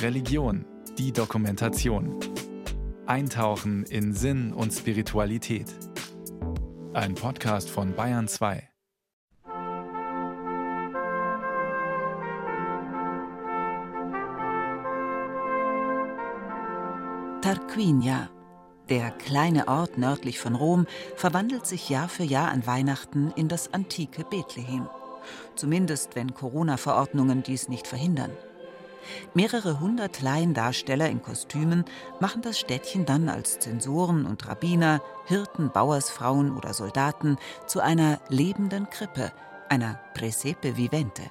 Religion, die Dokumentation. Eintauchen in Sinn und Spiritualität. Ein Podcast von Bayern 2. Tarquinia, der kleine Ort nördlich von Rom, verwandelt sich Jahr für Jahr an Weihnachten in das antike Bethlehem. Zumindest wenn Corona-Verordnungen dies nicht verhindern. Mehrere hundert Laiendarsteller in Kostümen machen das Städtchen dann als Zensoren und Rabbiner, Hirten, Bauersfrauen oder Soldaten zu einer lebenden Krippe, einer Presepe vivente.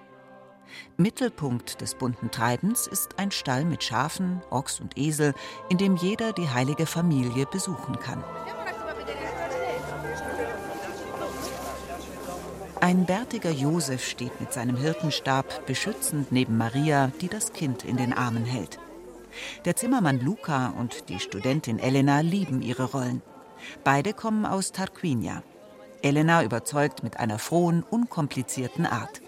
Mittelpunkt des bunten Treibens ist ein Stall mit Schafen, Ochs und Esel, in dem jeder die heilige Familie besuchen kann. Ein bärtiger Josef steht mit seinem Hirtenstab beschützend neben Maria, die das Kind in den Armen hält. Der Zimmermann Luca und die Studentin Elena lieben ihre Rollen. Beide kommen aus Tarquinia. Elena überzeugt mit einer frohen, unkomplizierten Art.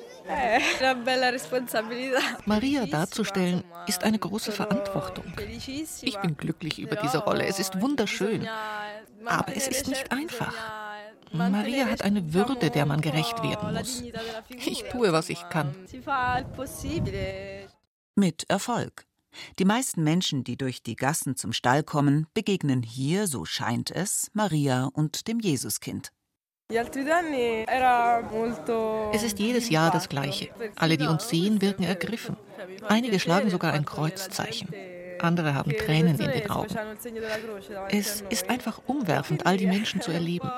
Maria darzustellen ist eine große Verantwortung. Ich bin glücklich über diese Rolle. Es ist wunderschön. Aber es ist nicht einfach. Maria hat eine Würde, der man gerecht werden muss. Ich tue, was ich kann. Mit Erfolg. Die meisten Menschen, die durch die Gassen zum Stall kommen, begegnen hier, so scheint es, Maria und dem Jesuskind. Es ist jedes Jahr das Gleiche. Alle, die uns sehen, wirken ergriffen. Einige schlagen sogar ein Kreuzzeichen. Andere haben Tränen in den Augen. Es ist einfach umwerfend, all die Menschen zu erleben.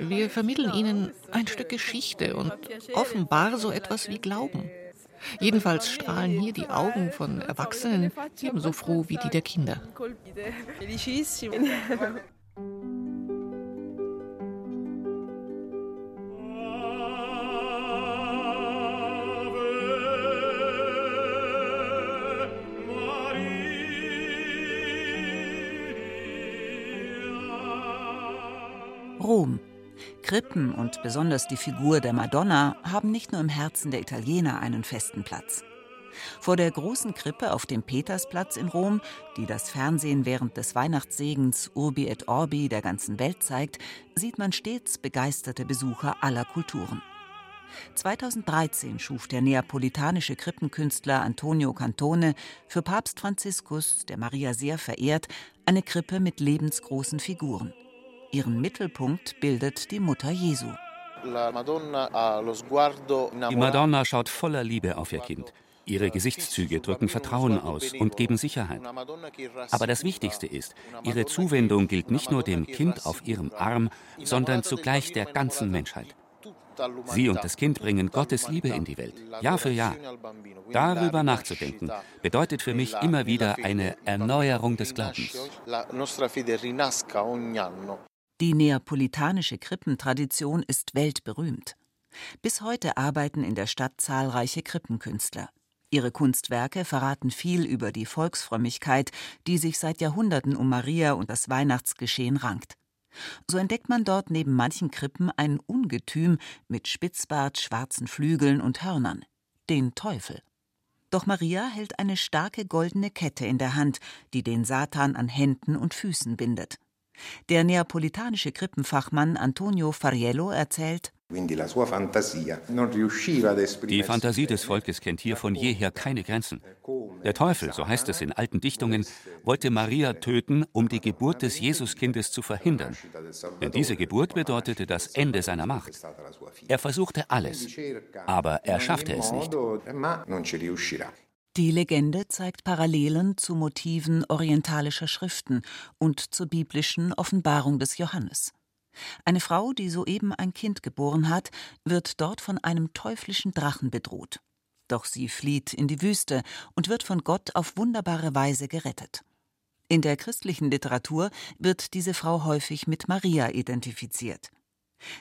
Wir vermitteln ihnen ein Stück Geschichte und offenbar so etwas wie Glauben. Jedenfalls strahlen hier die Augen von Erwachsenen ebenso froh wie die der Kinder. Rom. Krippen und besonders die Figur der Madonna haben nicht nur im Herzen der Italiener einen festen Platz. Vor der großen Krippe auf dem Petersplatz in Rom, die das Fernsehen während des Weihnachtssegens Urbi et Orbi der ganzen Welt zeigt, sieht man stets begeisterte Besucher aller Kulturen. 2013 schuf der neapolitanische Krippenkünstler Antonio Cantone für Papst Franziskus, der Maria sehr verehrt, eine Krippe mit lebensgroßen Figuren. Ihren Mittelpunkt bildet die Mutter Jesu. Die Madonna schaut voller Liebe auf ihr Kind. Ihre Gesichtszüge drücken Vertrauen aus und geben Sicherheit. Aber das Wichtigste ist, ihre Zuwendung gilt nicht nur dem Kind auf ihrem Arm, sondern zugleich der ganzen Menschheit. Sie und das Kind bringen Gottes Liebe in die Welt, Jahr für Jahr. Darüber nachzudenken, bedeutet für mich immer wieder eine Erneuerung des Glaubens. Die neapolitanische Krippentradition ist weltberühmt. Bis heute arbeiten in der Stadt zahlreiche Krippenkünstler. Ihre Kunstwerke verraten viel über die Volksfrömmigkeit, die sich seit Jahrhunderten um Maria und das Weihnachtsgeschehen rankt. So entdeckt man dort neben manchen Krippen ein Ungetüm mit Spitzbart, schwarzen Flügeln und Hörnern, den Teufel. Doch Maria hält eine starke goldene Kette in der Hand, die den Satan an Händen und Füßen bindet. Der neapolitanische Krippenfachmann Antonio Fariello erzählt, die Fantasie des Volkes kennt hier von jeher keine Grenzen. Der Teufel, so heißt es in alten Dichtungen, wollte Maria töten, um die Geburt des Jesuskindes zu verhindern. Denn diese Geburt bedeutete das Ende seiner Macht. Er versuchte alles, aber er schaffte es nicht. Die Legende zeigt Parallelen zu Motiven orientalischer Schriften und zur biblischen Offenbarung des Johannes. Eine Frau, die soeben ein Kind geboren hat, wird dort von einem teuflischen Drachen bedroht. Doch sie flieht in die Wüste und wird von Gott auf wunderbare Weise gerettet. In der christlichen Literatur wird diese Frau häufig mit Maria identifiziert.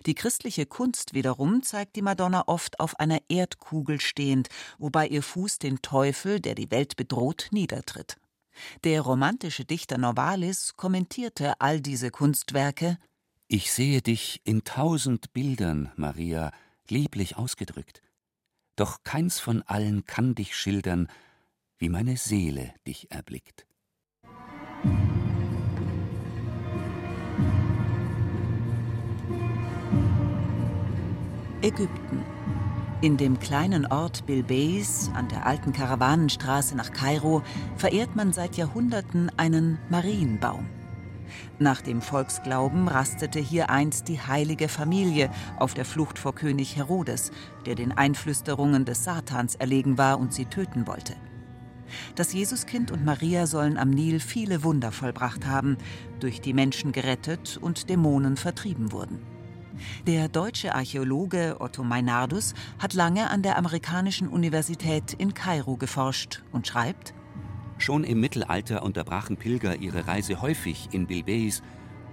Die christliche Kunst wiederum zeigt die Madonna oft auf einer Erdkugel stehend, wobei ihr Fuß den Teufel, der die Welt bedroht, niedertritt. Der romantische Dichter Novalis kommentierte all diese Kunstwerke Ich sehe dich in tausend Bildern, Maria, lieblich ausgedrückt. Doch keins von allen kann dich schildern, wie meine Seele dich erblickt. Ägypten. In dem kleinen Ort Bilbeis an der alten Karawanenstraße nach Kairo verehrt man seit Jahrhunderten einen Marienbaum. Nach dem Volksglauben rastete hier einst die heilige Familie auf der Flucht vor König Herodes, der den Einflüsterungen des Satans erlegen war und sie töten wollte. Das Jesuskind und Maria sollen am Nil viele Wunder vollbracht haben, durch die Menschen gerettet und Dämonen vertrieben wurden. Der deutsche Archäologe Otto Meinardus hat lange an der amerikanischen Universität in Kairo geforscht und schreibt: Schon im Mittelalter unterbrachen Pilger ihre Reise häufig in Bilbeis,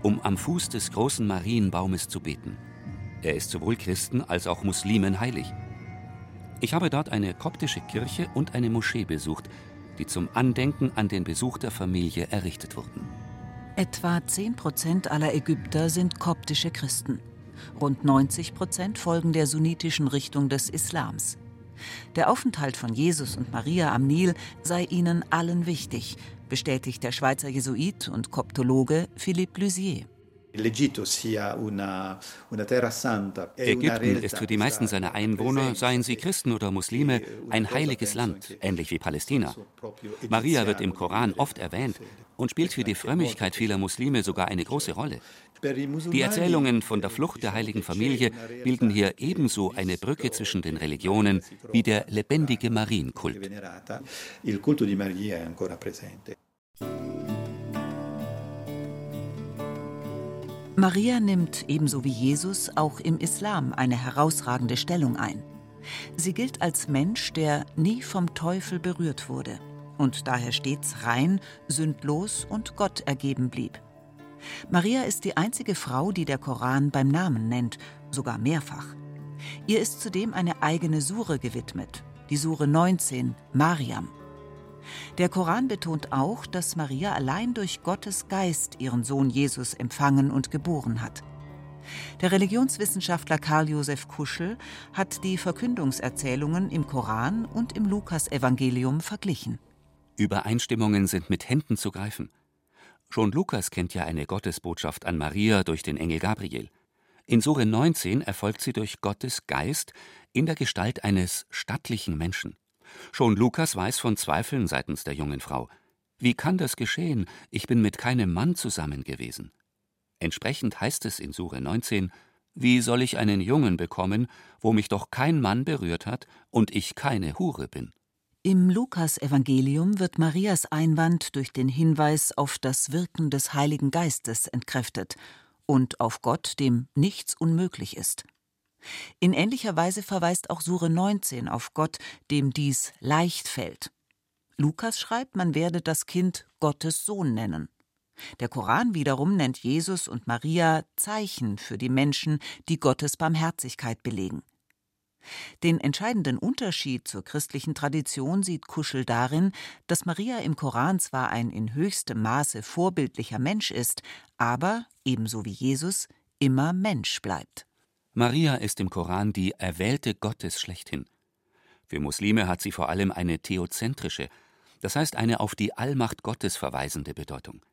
um am Fuß des großen Marienbaumes zu beten. Er ist sowohl Christen als auch Muslimen heilig. Ich habe dort eine koptische Kirche und eine Moschee besucht, die zum Andenken an den Besuch der Familie errichtet wurden. Etwa 10 Prozent aller Ägypter sind koptische Christen. Rund 90 Prozent folgen der sunnitischen Richtung des Islams. Der Aufenthalt von Jesus und Maria am Nil sei ihnen allen wichtig, bestätigt der Schweizer Jesuit und Koptologe Philippe Lusier. Ägypten ist für die meisten seiner Einwohner, seien sie Christen oder Muslime, ein heiliges Land, ähnlich wie Palästina. Maria wird im Koran oft erwähnt und spielt für die Frömmigkeit vieler Muslime sogar eine große Rolle. Die Erzählungen von der Flucht der heiligen Familie bilden hier ebenso eine Brücke zwischen den Religionen wie der lebendige Marienkult. Maria nimmt ebenso wie Jesus auch im Islam eine herausragende Stellung ein. Sie gilt als Mensch, der nie vom Teufel berührt wurde und daher stets rein, sündlos und Gott ergeben blieb. Maria ist die einzige Frau, die der Koran beim Namen nennt, sogar mehrfach. Ihr ist zudem eine eigene Sure gewidmet, die Sure 19, Mariam. Der Koran betont auch, dass Maria allein durch Gottes Geist ihren Sohn Jesus empfangen und geboren hat. Der Religionswissenschaftler Karl Josef Kuschel hat die Verkündungserzählungen im Koran und im Lukasevangelium verglichen. Übereinstimmungen sind mit Händen zu greifen. Schon Lukas kennt ja eine Gottesbotschaft an Maria durch den Engel Gabriel. In Sure 19 erfolgt sie durch Gottes Geist in der Gestalt eines stattlichen Menschen. Schon Lukas weiß von Zweifeln seitens der jungen Frau. Wie kann das geschehen? Ich bin mit keinem Mann zusammen gewesen. Entsprechend heißt es in Sure 19: Wie soll ich einen Jungen bekommen, wo mich doch kein Mann berührt hat und ich keine Hure bin? Im Lukas-Evangelium wird Marias Einwand durch den Hinweis auf das Wirken des Heiligen Geistes entkräftet und auf Gott, dem nichts unmöglich ist. In ähnlicher Weise verweist auch Sure 19 auf Gott, dem dies leicht fällt. Lukas schreibt, man werde das Kind Gottes Sohn nennen. Der Koran wiederum nennt Jesus und Maria Zeichen für die Menschen, die Gottes Barmherzigkeit belegen. Den entscheidenden Unterschied zur christlichen Tradition sieht Kuschel darin, dass Maria im Koran zwar ein in höchstem Maße vorbildlicher Mensch ist, aber, ebenso wie Jesus, immer Mensch bleibt. Maria ist im Koran die Erwählte Gottes schlechthin. Für Muslime hat sie vor allem eine theozentrische, das heißt eine auf die Allmacht Gottes verweisende Bedeutung.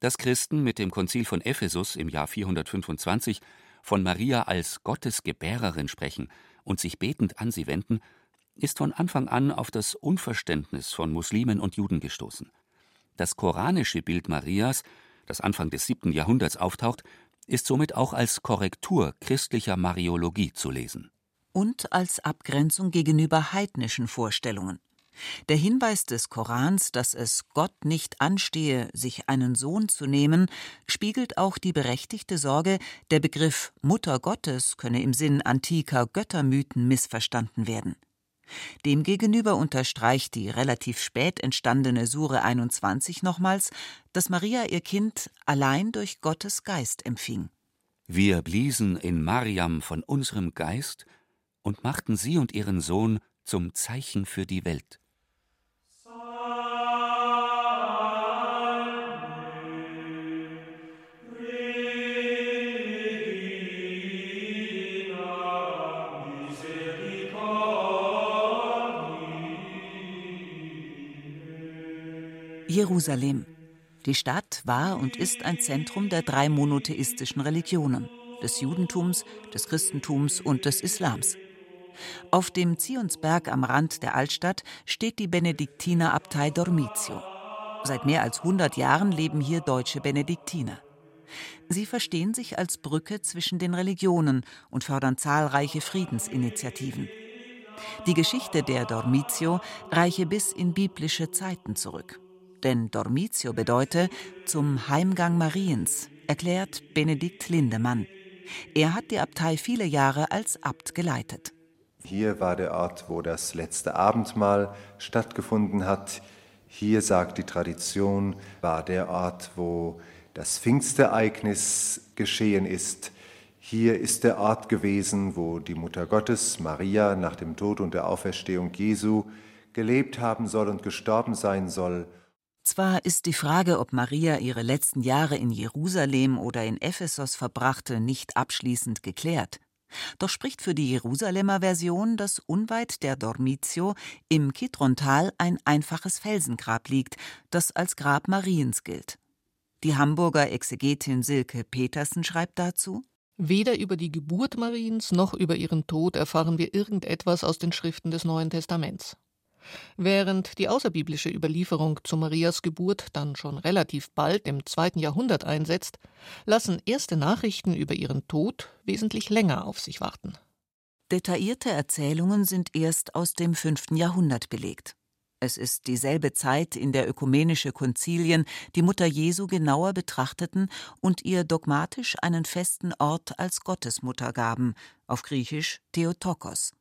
Dass Christen mit dem Konzil von Ephesus im Jahr 425 von Maria als Gottes Gebärerin sprechen und sich betend an sie wenden, ist von Anfang an auf das Unverständnis von Muslimen und Juden gestoßen. Das koranische Bild Marias, das Anfang des siebten Jahrhunderts auftaucht, ist somit auch als Korrektur christlicher Mariologie zu lesen. Und als Abgrenzung gegenüber heidnischen Vorstellungen. Der Hinweis des Korans, dass es Gott nicht anstehe, sich einen Sohn zu nehmen, spiegelt auch die berechtigte Sorge, der Begriff Mutter Gottes könne im Sinn antiker Göttermythen missverstanden werden. Demgegenüber unterstreicht die relativ spät entstandene Sure 21 nochmals, dass Maria ihr Kind allein durch Gottes Geist empfing. Wir bliesen in Mariam von unserem Geist und machten sie und ihren Sohn zum Zeichen für die Welt. Jerusalem. Die Stadt war und ist ein Zentrum der drei monotheistischen Religionen, des Judentums, des Christentums und des Islams. Auf dem Zionsberg am Rand der Altstadt steht die Benediktinerabtei Dormitio. Seit mehr als 100 Jahren leben hier deutsche Benediktiner. Sie verstehen sich als Brücke zwischen den Religionen und fördern zahlreiche Friedensinitiativen. Die Geschichte der Dormitio reiche bis in biblische Zeiten zurück. Denn Dormitio bedeute zum Heimgang Mariens, erklärt Benedikt Lindemann. Er hat die Abtei viele Jahre als Abt geleitet. Hier war der Ort, wo das letzte Abendmahl stattgefunden hat. Hier, sagt die Tradition, war der Ort, wo das Pfingstereignis geschehen ist. Hier ist der Ort gewesen, wo die Mutter Gottes, Maria, nach dem Tod und der Auferstehung Jesu gelebt haben soll und gestorben sein soll. Zwar ist die Frage, ob Maria ihre letzten Jahre in Jerusalem oder in Ephesos verbrachte, nicht abschließend geklärt. Doch spricht für die Jerusalemer Version, dass unweit der Dormitio im Kidrontal ein einfaches Felsengrab liegt, das als Grab Mariens gilt. Die Hamburger Exegetin Silke Petersen schreibt dazu Weder über die Geburt Mariens noch über ihren Tod erfahren wir irgendetwas aus den Schriften des Neuen Testaments. Während die außerbiblische Überlieferung zu Marias Geburt dann schon relativ bald im zweiten Jahrhundert einsetzt, lassen erste Nachrichten über ihren Tod wesentlich länger auf sich warten. Detaillierte Erzählungen sind erst aus dem fünften Jahrhundert belegt. Es ist dieselbe Zeit, in der ökumenische Konzilien die Mutter Jesu genauer betrachteten und ihr dogmatisch einen festen Ort als Gottesmutter gaben, auf Griechisch Theotokos.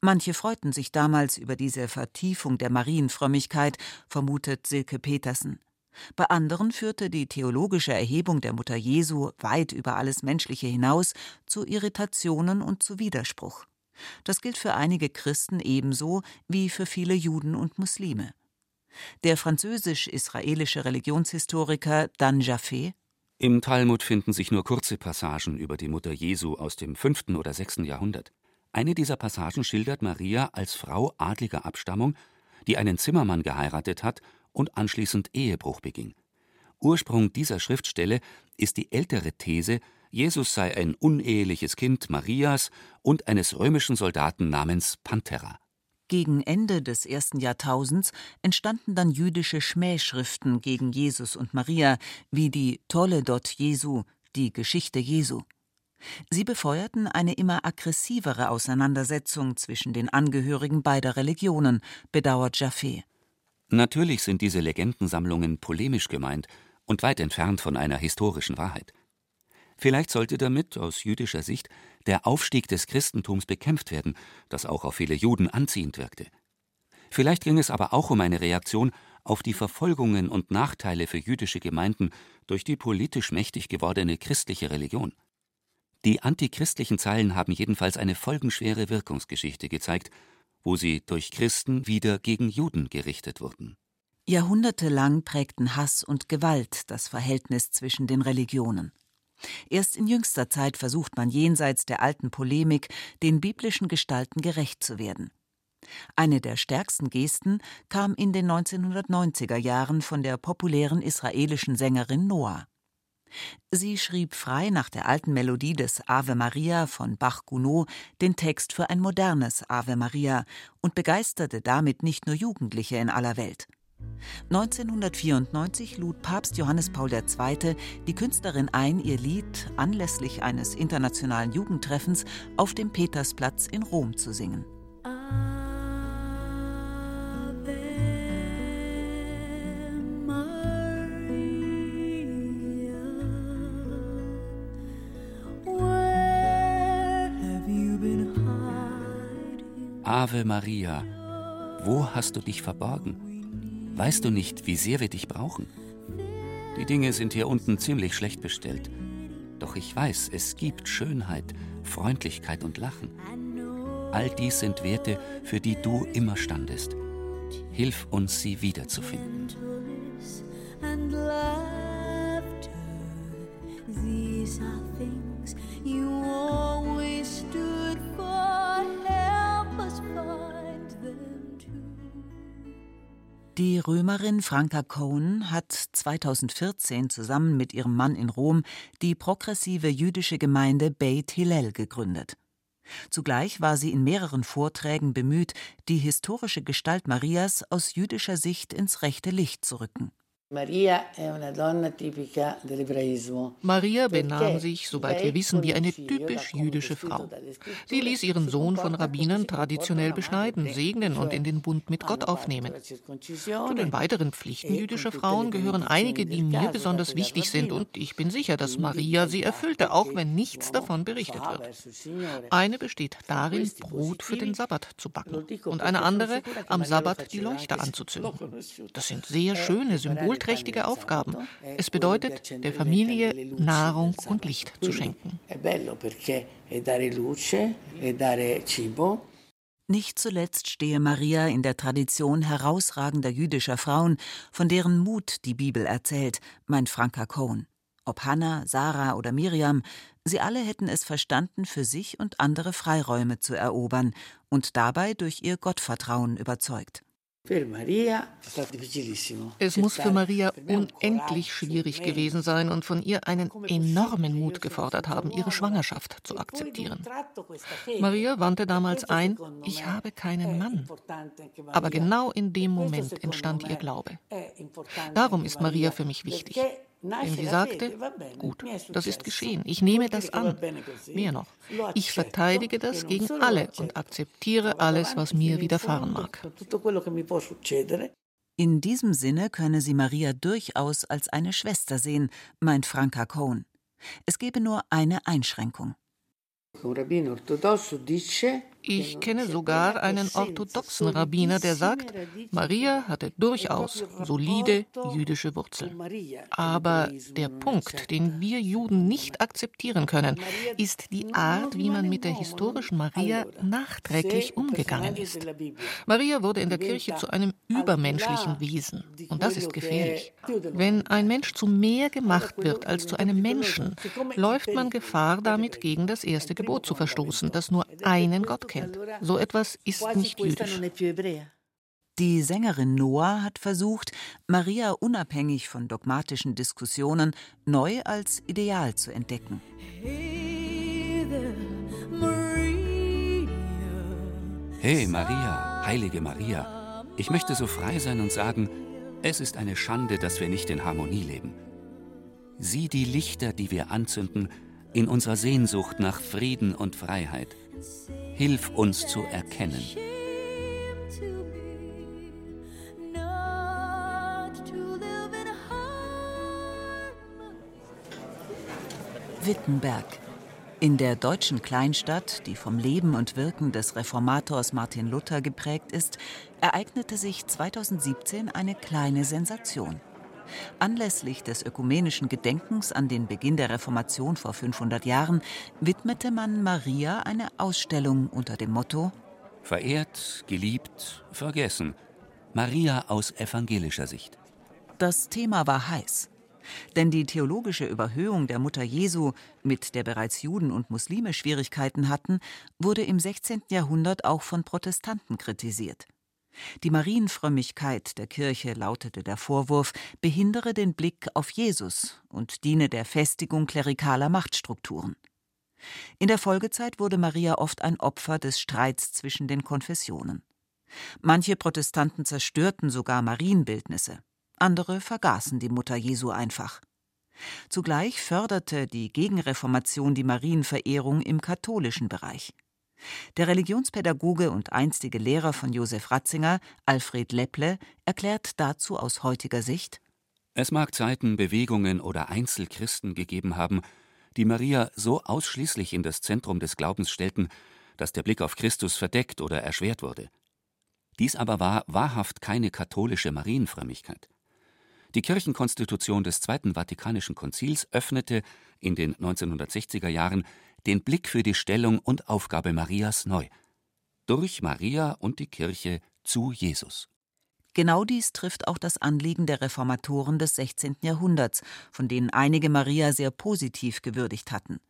Manche freuten sich damals über diese Vertiefung der Marienfrömmigkeit, vermutet Silke Petersen. Bei anderen führte die theologische Erhebung der Mutter Jesu weit über alles Menschliche hinaus zu Irritationen und zu Widerspruch. Das gilt für einige Christen ebenso wie für viele Juden und Muslime. Der französisch-israelische Religionshistoriker Dan Jaffé Im Talmud finden sich nur kurze Passagen über die Mutter Jesu aus dem fünften oder sechsten Jahrhundert. Eine dieser Passagen schildert Maria als Frau adliger Abstammung, die einen Zimmermann geheiratet hat und anschließend Ehebruch beging. Ursprung dieser Schriftstelle ist die ältere These, Jesus sei ein uneheliches Kind Marias und eines römischen Soldaten namens Panthera. Gegen Ende des ersten Jahrtausends entstanden dann jüdische Schmähschriften gegen Jesus und Maria, wie die Toledot Jesu, die Geschichte Jesu. Sie befeuerten eine immer aggressivere Auseinandersetzung zwischen den Angehörigen beider Religionen, bedauert Jaffé. Natürlich sind diese Legendensammlungen polemisch gemeint und weit entfernt von einer historischen Wahrheit. Vielleicht sollte damit, aus jüdischer Sicht, der Aufstieg des Christentums bekämpft werden, das auch auf viele Juden anziehend wirkte. Vielleicht ging es aber auch um eine Reaktion auf die Verfolgungen und Nachteile für jüdische Gemeinden durch die politisch mächtig gewordene christliche Religion. Die antichristlichen Zeilen haben jedenfalls eine folgenschwere Wirkungsgeschichte gezeigt, wo sie durch Christen wieder gegen Juden gerichtet wurden. Jahrhundertelang prägten Hass und Gewalt das Verhältnis zwischen den Religionen. Erst in jüngster Zeit versucht man jenseits der alten Polemik, den biblischen Gestalten gerecht zu werden. Eine der stärksten Gesten kam in den 1990er Jahren von der populären israelischen Sängerin Noah. Sie schrieb frei nach der alten Melodie des Ave Maria von Bach-Gounod den Text für ein modernes Ave Maria und begeisterte damit nicht nur Jugendliche in aller Welt. 1994 lud Papst Johannes Paul II. die Künstlerin ein, ihr Lied anlässlich eines internationalen Jugendtreffens auf dem Petersplatz in Rom zu singen. Ave Maria, wo hast du dich verborgen? Weißt du nicht, wie sehr wir dich brauchen? Die Dinge sind hier unten ziemlich schlecht bestellt. Doch ich weiß, es gibt Schönheit, Freundlichkeit und Lachen. All dies sind Werte, für die du immer standest. Hilf uns, sie wiederzufinden. These are things you always Die Römerin Franka Cohen hat 2014 zusammen mit ihrem Mann in Rom die progressive jüdische Gemeinde Beit Hillel gegründet. Zugleich war sie in mehreren Vorträgen bemüht, die historische Gestalt Marias aus jüdischer Sicht ins rechte Licht zu rücken. Maria benahm sich, soweit wir wissen, wie eine typisch jüdische Frau. Sie ließ ihren Sohn von Rabbinern traditionell beschneiden, segnen und in den Bund mit Gott aufnehmen. Zu den weiteren Pflichten e jüdischer Frauen gehören einige, die mir besonders wichtig sind, und ich bin sicher, dass Maria sie erfüllte, auch wenn nichts davon berichtet wird. Eine besteht darin, Brot für den Sabbat zu backen und eine andere, am Sabbat die Leuchter anzuzünden. Das sind sehr schöne Symbole wohlträchtige Aufgaben. Es bedeutet, der Familie Nahrung und Licht zu schenken. Nicht zuletzt stehe Maria in der Tradition herausragender jüdischer Frauen, von deren Mut die Bibel erzählt, meint Franka Cohen. Ob Hannah, Sarah oder Miriam, sie alle hätten es verstanden, für sich und andere Freiräume zu erobern und dabei durch ihr Gottvertrauen überzeugt. Es muss für Maria unendlich schwierig gewesen sein und von ihr einen enormen Mut gefordert haben, ihre Schwangerschaft zu akzeptieren. Maria wandte damals ein, ich habe keinen Mann. Aber genau in dem Moment entstand ihr Glaube. Darum ist Maria für mich wichtig. Denn sie sagte, gut, das ist geschehen, ich nehme das an. Mehr noch, ich verteidige das gegen alle und akzeptiere alles, was mir widerfahren mag. In diesem Sinne könne sie Maria durchaus als eine Schwester sehen, meint Franka Cohn. Es gebe nur eine Einschränkung. Ich kenne sogar einen orthodoxen Rabbiner, der sagt, Maria hatte durchaus solide jüdische Wurzeln. Aber der Punkt, den wir Juden nicht akzeptieren können, ist die Art, wie man mit der historischen Maria nachträglich umgegangen ist. Maria wurde in der Kirche zu einem übermenschlichen Wesen. Und das ist gefährlich. Wenn ein Mensch zu mehr gemacht wird als zu einem Menschen, läuft man Gefahr, damit gegen das erste Gebot zu verstoßen, das nur einen Gott kennt kennt. So etwas ist nicht jüdisch. Die Sängerin Noah hat versucht, Maria unabhängig von dogmatischen Diskussionen neu als Ideal zu entdecken. Hey Maria, heilige Maria, ich möchte so frei sein und sagen, es ist eine Schande, dass wir nicht in Harmonie leben. Sieh die Lichter, die wir anzünden, in unserer Sehnsucht nach Frieden und Freiheit. Hilf uns zu erkennen. Wittenberg. In der deutschen Kleinstadt, die vom Leben und Wirken des Reformators Martin Luther geprägt ist, ereignete sich 2017 eine kleine Sensation. Anlässlich des ökumenischen Gedenkens an den Beginn der Reformation vor 500 Jahren widmete man Maria eine Ausstellung unter dem Motto Verehrt, geliebt, vergessen. Maria aus evangelischer Sicht. Das Thema war heiß. Denn die theologische Überhöhung der Mutter Jesu, mit der bereits Juden und Muslime Schwierigkeiten hatten, wurde im 16. Jahrhundert auch von Protestanten kritisiert. Die Marienfrömmigkeit der Kirche, lautete der Vorwurf, behindere den Blick auf Jesus und diene der Festigung klerikaler Machtstrukturen. In der Folgezeit wurde Maria oft ein Opfer des Streits zwischen den Konfessionen. Manche Protestanten zerstörten sogar Marienbildnisse, andere vergaßen die Mutter Jesu einfach. Zugleich förderte die Gegenreformation die Marienverehrung im katholischen Bereich. Der Religionspädagoge und einstige Lehrer von Josef Ratzinger, Alfred Lepple, erklärt dazu aus heutiger Sicht: Es mag Zeiten, Bewegungen oder Einzelchristen gegeben haben, die Maria so ausschließlich in das Zentrum des Glaubens stellten, dass der Blick auf Christus verdeckt oder erschwert wurde. Dies aber war wahrhaft keine katholische Marienfrömmigkeit. Die Kirchenkonstitution des Zweiten Vatikanischen Konzils öffnete in den 1960er Jahren den Blick für die Stellung und Aufgabe Marias neu. Durch Maria und die Kirche zu Jesus. Genau dies trifft auch das Anliegen der Reformatoren des 16. Jahrhunderts, von denen einige Maria sehr positiv gewürdigt hatten.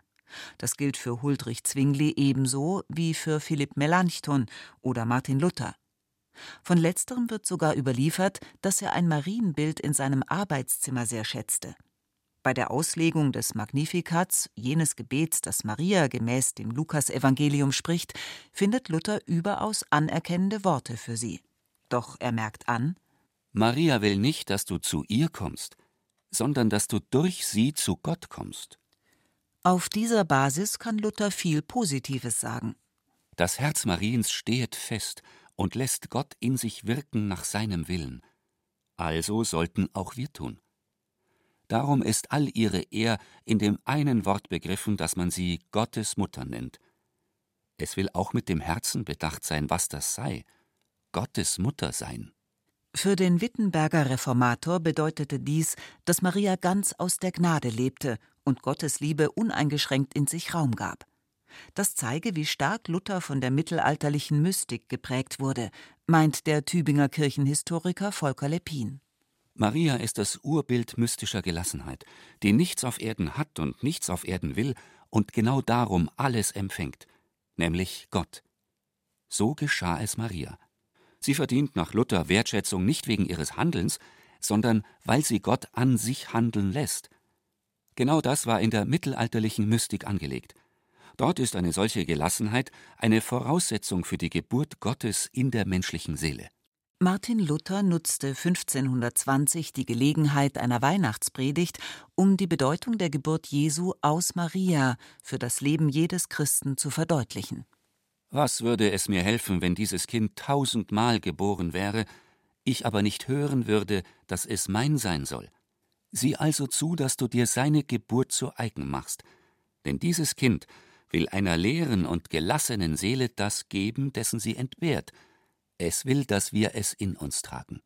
Das gilt für Huldrych Zwingli ebenso wie für Philipp Melanchthon oder Martin Luther. Von letzterem wird sogar überliefert, dass er ein Marienbild in seinem Arbeitszimmer sehr schätzte. Bei der Auslegung des Magnifikats, jenes Gebets, das Maria gemäß dem Lukasevangelium spricht, findet Luther überaus anerkennende Worte für sie. Doch er merkt an: Maria will nicht, dass du zu ihr kommst, sondern dass du durch sie zu Gott kommst. Auf dieser Basis kann Luther viel Positives sagen. Das Herz Mariens stehet fest und lässt Gott in sich wirken nach seinem Willen. Also sollten auch wir tun. Darum ist all ihre Ehr in dem einen Wort begriffen, dass man sie Gottes Mutter nennt. Es will auch mit dem Herzen bedacht sein, was das sei. Gottes Mutter sein. Für den Wittenberger Reformator bedeutete dies, dass Maria ganz aus der Gnade lebte und Gottes Liebe uneingeschränkt in sich Raum gab. Das zeige, wie stark Luther von der mittelalterlichen Mystik geprägt wurde, meint der Tübinger Kirchenhistoriker Volker Leppin. Maria ist das Urbild mystischer Gelassenheit, die nichts auf Erden hat und nichts auf Erden will und genau darum alles empfängt, nämlich Gott. So geschah es Maria. Sie verdient nach Luther Wertschätzung nicht wegen ihres Handelns, sondern weil sie Gott an sich handeln lässt. Genau das war in der mittelalterlichen Mystik angelegt. Dort ist eine solche Gelassenheit eine Voraussetzung für die Geburt Gottes in der menschlichen Seele. Martin Luther nutzte 1520 die Gelegenheit einer Weihnachtspredigt, um die Bedeutung der Geburt Jesu aus Maria für das Leben jedes Christen zu verdeutlichen. Was würde es mir helfen, wenn dieses Kind tausendmal geboren wäre, ich aber nicht hören würde, dass es mein sein soll? Sieh also zu, dass du dir seine Geburt zu eigen machst, denn dieses Kind will einer leeren und gelassenen Seele das geben, dessen sie entbehrt. Es will, dass wir es in uns tragen.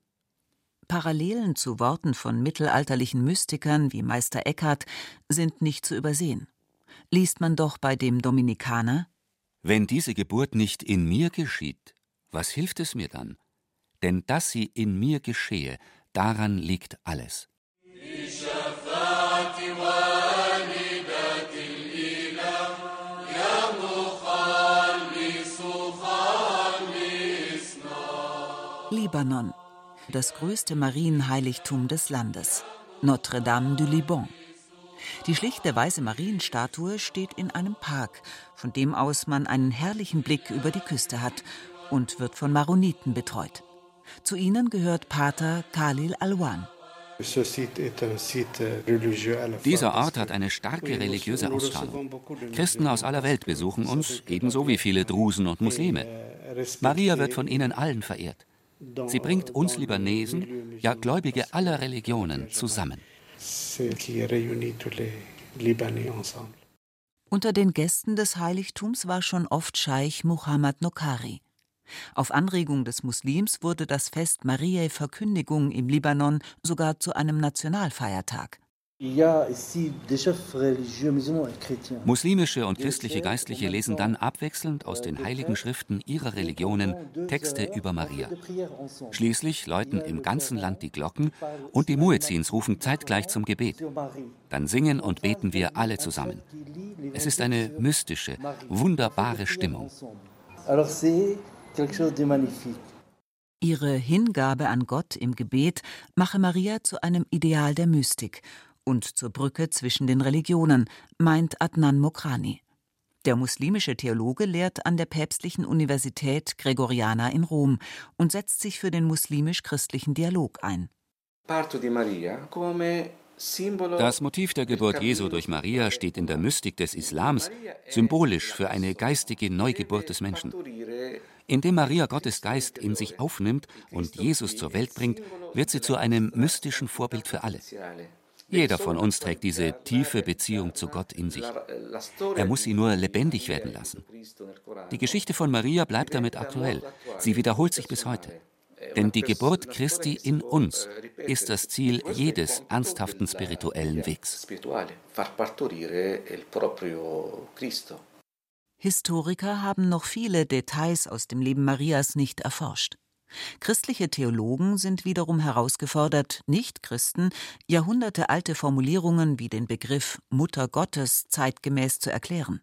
Parallelen zu Worten von mittelalterlichen Mystikern wie Meister Eckhart sind nicht zu übersehen. Liest man doch bei dem Dominikaner Wenn diese Geburt nicht in mir geschieht, was hilft es mir dann? Denn dass sie in mir geschehe, daran liegt alles. Libanon, das größte Marienheiligtum des Landes, Notre-Dame du Liban. Die schlichte weiße Marienstatue steht in einem Park, von dem aus man einen herrlichen Blick über die Küste hat und wird von Maroniten betreut. Zu ihnen gehört Pater Khalil Alwan. Dieser Ort hat eine starke religiöse Ausstrahlung. Christen aus aller Welt besuchen uns, ebenso wie viele Drusen und Muslime. Maria wird von ihnen allen verehrt. Sie bringt uns Libanesen, ja Gläubige aller Religionen, zusammen. Unter den Gästen des Heiligtums war schon oft Scheich Muhammad Nokari. Auf Anregung des Muslims wurde das Fest Mariae Verkündigung im Libanon sogar zu einem Nationalfeiertag. Muslimische und christliche Geistliche lesen dann abwechselnd aus den heiligen Schriften ihrer Religionen Texte über Maria. Schließlich läuten im ganzen Land die Glocken und die Muezzins rufen zeitgleich zum Gebet. Dann singen und beten wir alle zusammen. Es ist eine mystische, wunderbare Stimmung. Ihre Hingabe an Gott im Gebet mache Maria zu einem Ideal der Mystik und zur Brücke zwischen den Religionen, meint Adnan Mokrani. Der muslimische Theologe lehrt an der päpstlichen Universität Gregoriana in Rom und setzt sich für den muslimisch-christlichen Dialog ein. Das Motiv der Geburt Jesu durch Maria steht in der Mystik des Islams symbolisch für eine geistige Neugeburt des Menschen. Indem Maria Gottes Geist in sich aufnimmt und Jesus zur Welt bringt, wird sie zu einem mystischen Vorbild für alle. Jeder von uns trägt diese tiefe Beziehung zu Gott in sich. Er muss sie nur lebendig werden lassen. Die Geschichte von Maria bleibt damit aktuell. Sie wiederholt sich bis heute. Denn die Geburt Christi in uns ist das Ziel jedes ernsthaften spirituellen Wegs. Historiker haben noch viele Details aus dem Leben Marias nicht erforscht. Christliche Theologen sind wiederum herausgefordert, Nichtchristen jahrhundertealte Formulierungen wie den Begriff Mutter Gottes zeitgemäß zu erklären.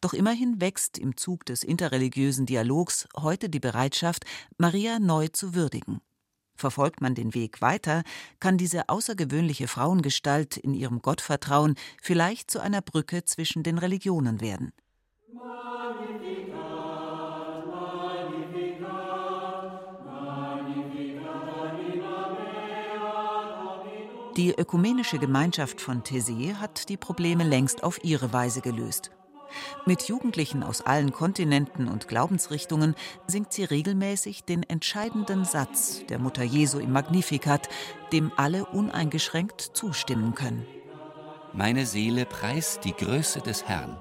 Doch immerhin wächst im Zug des interreligiösen Dialogs heute die Bereitschaft, Maria neu zu würdigen. Verfolgt man den Weg weiter, kann diese außergewöhnliche Frauengestalt in ihrem Gottvertrauen vielleicht zu einer Brücke zwischen den Religionen werden. Die ökumenische Gemeinschaft von Thésée hat die Probleme längst auf ihre Weise gelöst. Mit Jugendlichen aus allen Kontinenten und Glaubensrichtungen singt sie regelmäßig den entscheidenden Satz der Mutter Jesu im Magnificat, dem alle uneingeschränkt zustimmen können. Meine Seele preist die Größe des Herrn